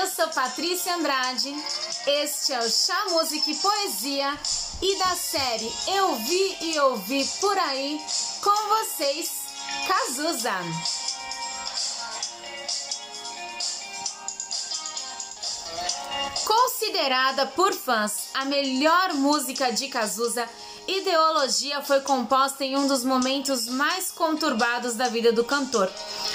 Eu sou Patrícia Andrade, este é o Chá Música e Poesia e da série Eu Vi e Ouvi Por Aí, com vocês, Cazuza. Considerada por fãs a melhor música de Cazuza, Ideologia foi composta em um dos momentos mais conturbados da vida do cantor.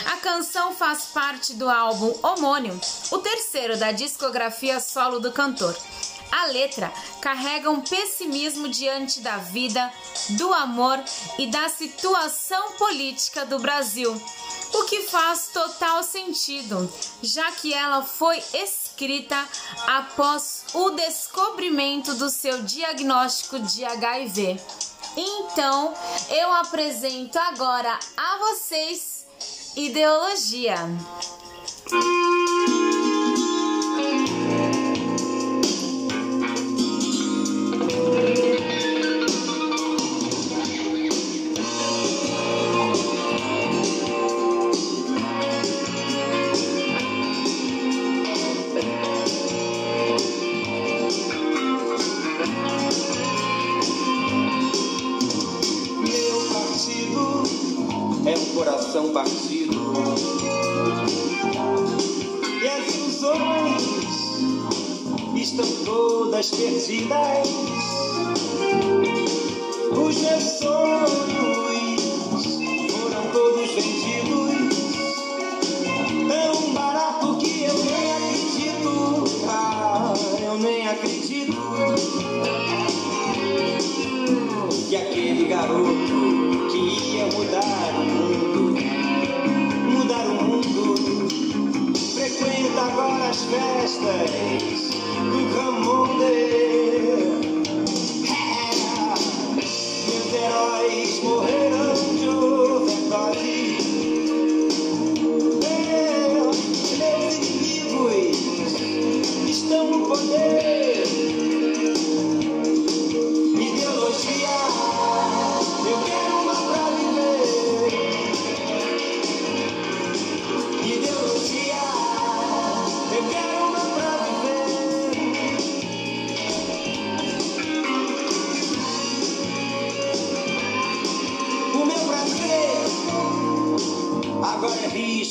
A canção faz parte do álbum homônimo, o terceiro da discografia solo do cantor. A letra carrega um pessimismo diante da vida, do amor e da situação política do Brasil, o que faz total sentido, já que ela foi escrita após o descobrimento do seu diagnóstico de HIV. Então, eu apresento agora a vocês Ideologia. Coração partido. E as ilusões estão todas perdidas. Os meus sonhos foram todos vendidos. Tão barato que eu nem acredito Ah, eu nem acredito. Que aquele garoto que ia mudar o agora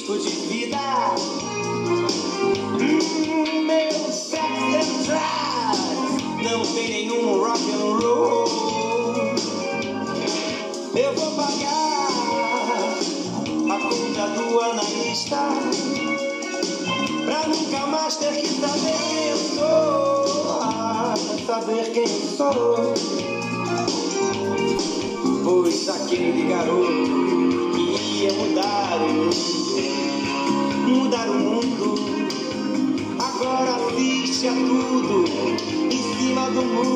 risco de vida. Hum, meu sex and drugs não tem nenhum rock and roll. Eu vou pagar a conta do analista pra nunca mais ter que saber quem eu sou. Ah, saber quem eu sou. Pois aquele garoto em cima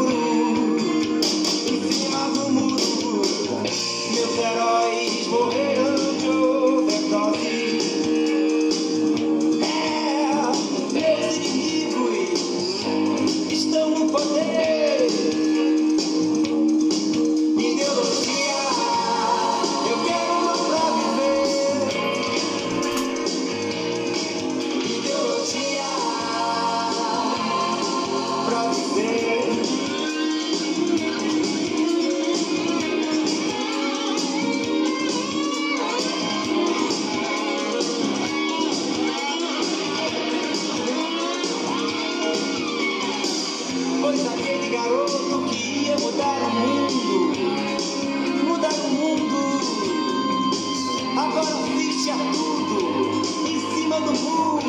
tudo em cima do muro,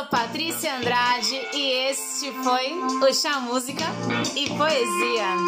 sou Patrícia Andrade e este foi o Chá Música e Poesia.